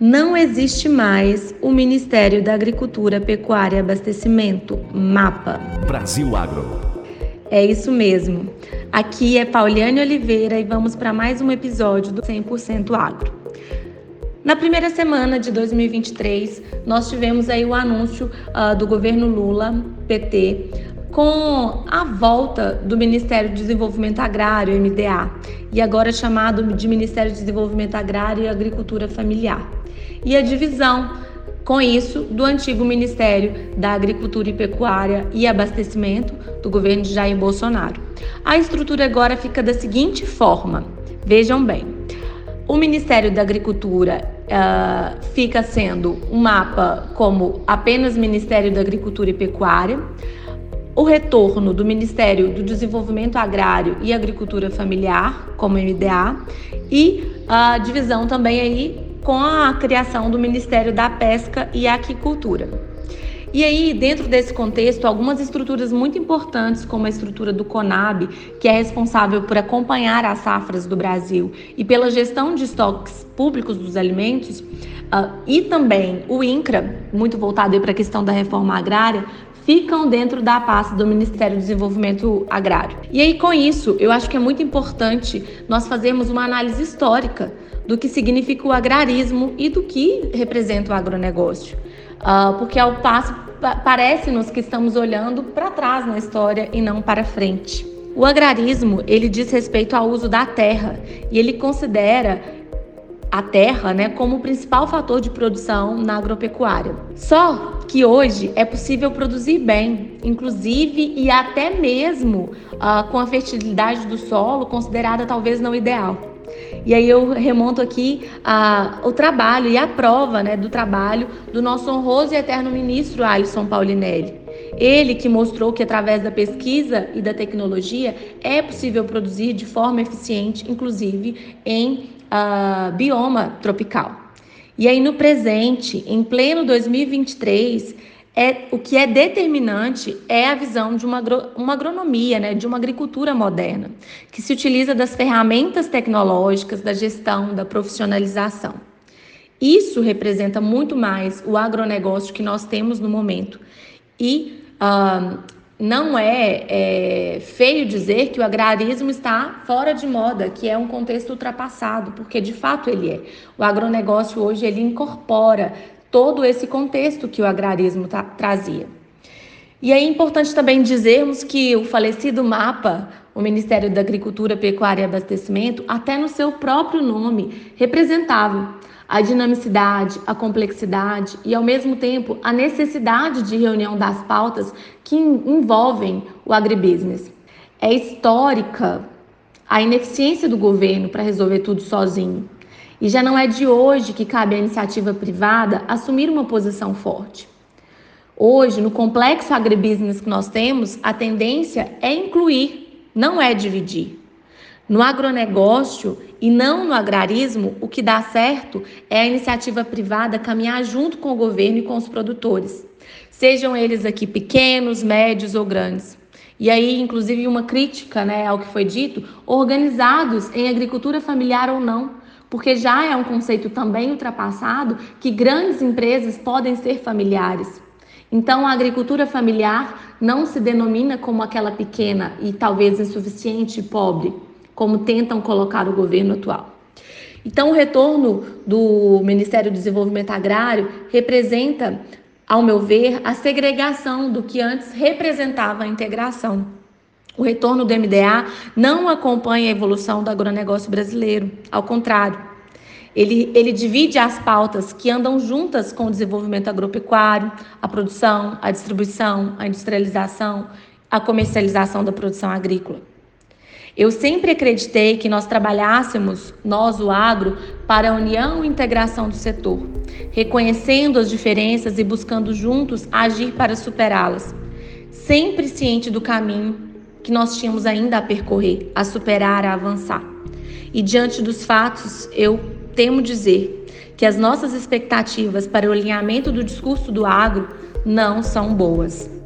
não existe mais o Ministério da Agricultura, Pecuária e Abastecimento, MAPA. Brasil Agro. É isso mesmo. Aqui é Pauliane Oliveira e vamos para mais um episódio do 100% Agro. Na primeira semana de 2023, nós tivemos aí o anúncio uh, do governo Lula, PT, com a volta do Ministério do Desenvolvimento Agrário, MDA, e agora chamado de Ministério do Desenvolvimento Agrário e Agricultura Familiar e a divisão, com isso, do antigo Ministério da Agricultura e Pecuária e Abastecimento do governo de Jair Bolsonaro. A estrutura agora fica da seguinte forma: vejam bem. O Ministério da Agricultura uh, fica sendo um mapa como apenas Ministério da Agricultura e Pecuária, o retorno do Ministério do Desenvolvimento Agrário e Agricultura Familiar, como MDA, e a divisão também aí com a criação do Ministério da Pesca e Aquicultura. E aí, dentro desse contexto, algumas estruturas muito importantes, como a estrutura do CONAB, que é responsável por acompanhar as safras do Brasil e pela gestão de estoques públicos dos alimentos, uh, e também o INCRA, muito voltado para a questão da reforma agrária, ficam dentro da pasta do Ministério do Desenvolvimento Agrário. E aí, com isso, eu acho que é muito importante nós fazermos uma análise histórica do que significa o agrarismo e do que representa o agronegócio. Uh, porque ao passo parece-nos que estamos olhando para trás na história e não para frente. O agrarismo ele diz respeito ao uso da terra e ele considera a terra né, como principal fator de produção na agropecuária. Só que hoje é possível produzir bem, inclusive e até mesmo uh, com a fertilidade do solo considerada talvez não ideal. E aí eu remonto aqui a, o trabalho e a prova né, do trabalho do nosso honroso e eterno ministro Alisson Paulinelli. Ele que mostrou que através da pesquisa e da tecnologia é possível produzir de forma eficiente, inclusive em uh, bioma tropical. E aí no presente, em pleno 2023, é, o que é determinante é a visão de uma, uma agronomia, né, de uma agricultura moderna, que se utiliza das ferramentas tecnológicas, da gestão, da profissionalização. Isso representa muito mais o agronegócio que nós temos no momento. E não é, é, feio dizer que o agrarismo está fora de moda, que é um contexto ultrapassado, porque de fato ele é. O agronegócio hoje ele incorpora todo esse contexto que o agrarismo tra trazia. E é importante também dizermos que o falecido MAPA, o Ministério da Agricultura, Pecuária e Abastecimento, até no seu próprio nome, representava a dinamicidade, a complexidade e, ao mesmo tempo, a necessidade de reunião das pautas que envolvem o agribusiness. É histórica a ineficiência do governo para resolver tudo sozinho. E já não é de hoje que cabe à iniciativa privada assumir uma posição forte. Hoje, no complexo agribusiness que nós temos, a tendência é incluir, não é dividir. No agronegócio e não no agrarismo, o que dá certo é a iniciativa privada caminhar junto com o governo e com os produtores, sejam eles aqui pequenos, médios ou grandes. E aí, inclusive, uma crítica né, ao que foi dito, organizados em agricultura familiar ou não, porque já é um conceito também ultrapassado que grandes empresas podem ser familiares. Então, a agricultura familiar não se denomina como aquela pequena e talvez insuficiente e pobre, como tentam colocar o governo atual. Então, o retorno do Ministério do Desenvolvimento Agrário representa, ao meu ver, a segregação do que antes representava a integração. O retorno do MDA não acompanha a evolução do agronegócio brasileiro, ao contrário. Ele, ele divide as pautas que andam juntas com o desenvolvimento agropecuário, a produção, a distribuição, a industrialização, a comercialização da produção agrícola. Eu sempre acreditei que nós trabalhássemos, nós, o agro, para a união e integração do setor, reconhecendo as diferenças e buscando juntos agir para superá-las, sempre ciente do caminho que nós tínhamos ainda a percorrer, a superar, a avançar. E diante dos fatos, eu temo dizer que as nossas expectativas para o alinhamento do discurso do agro não são boas.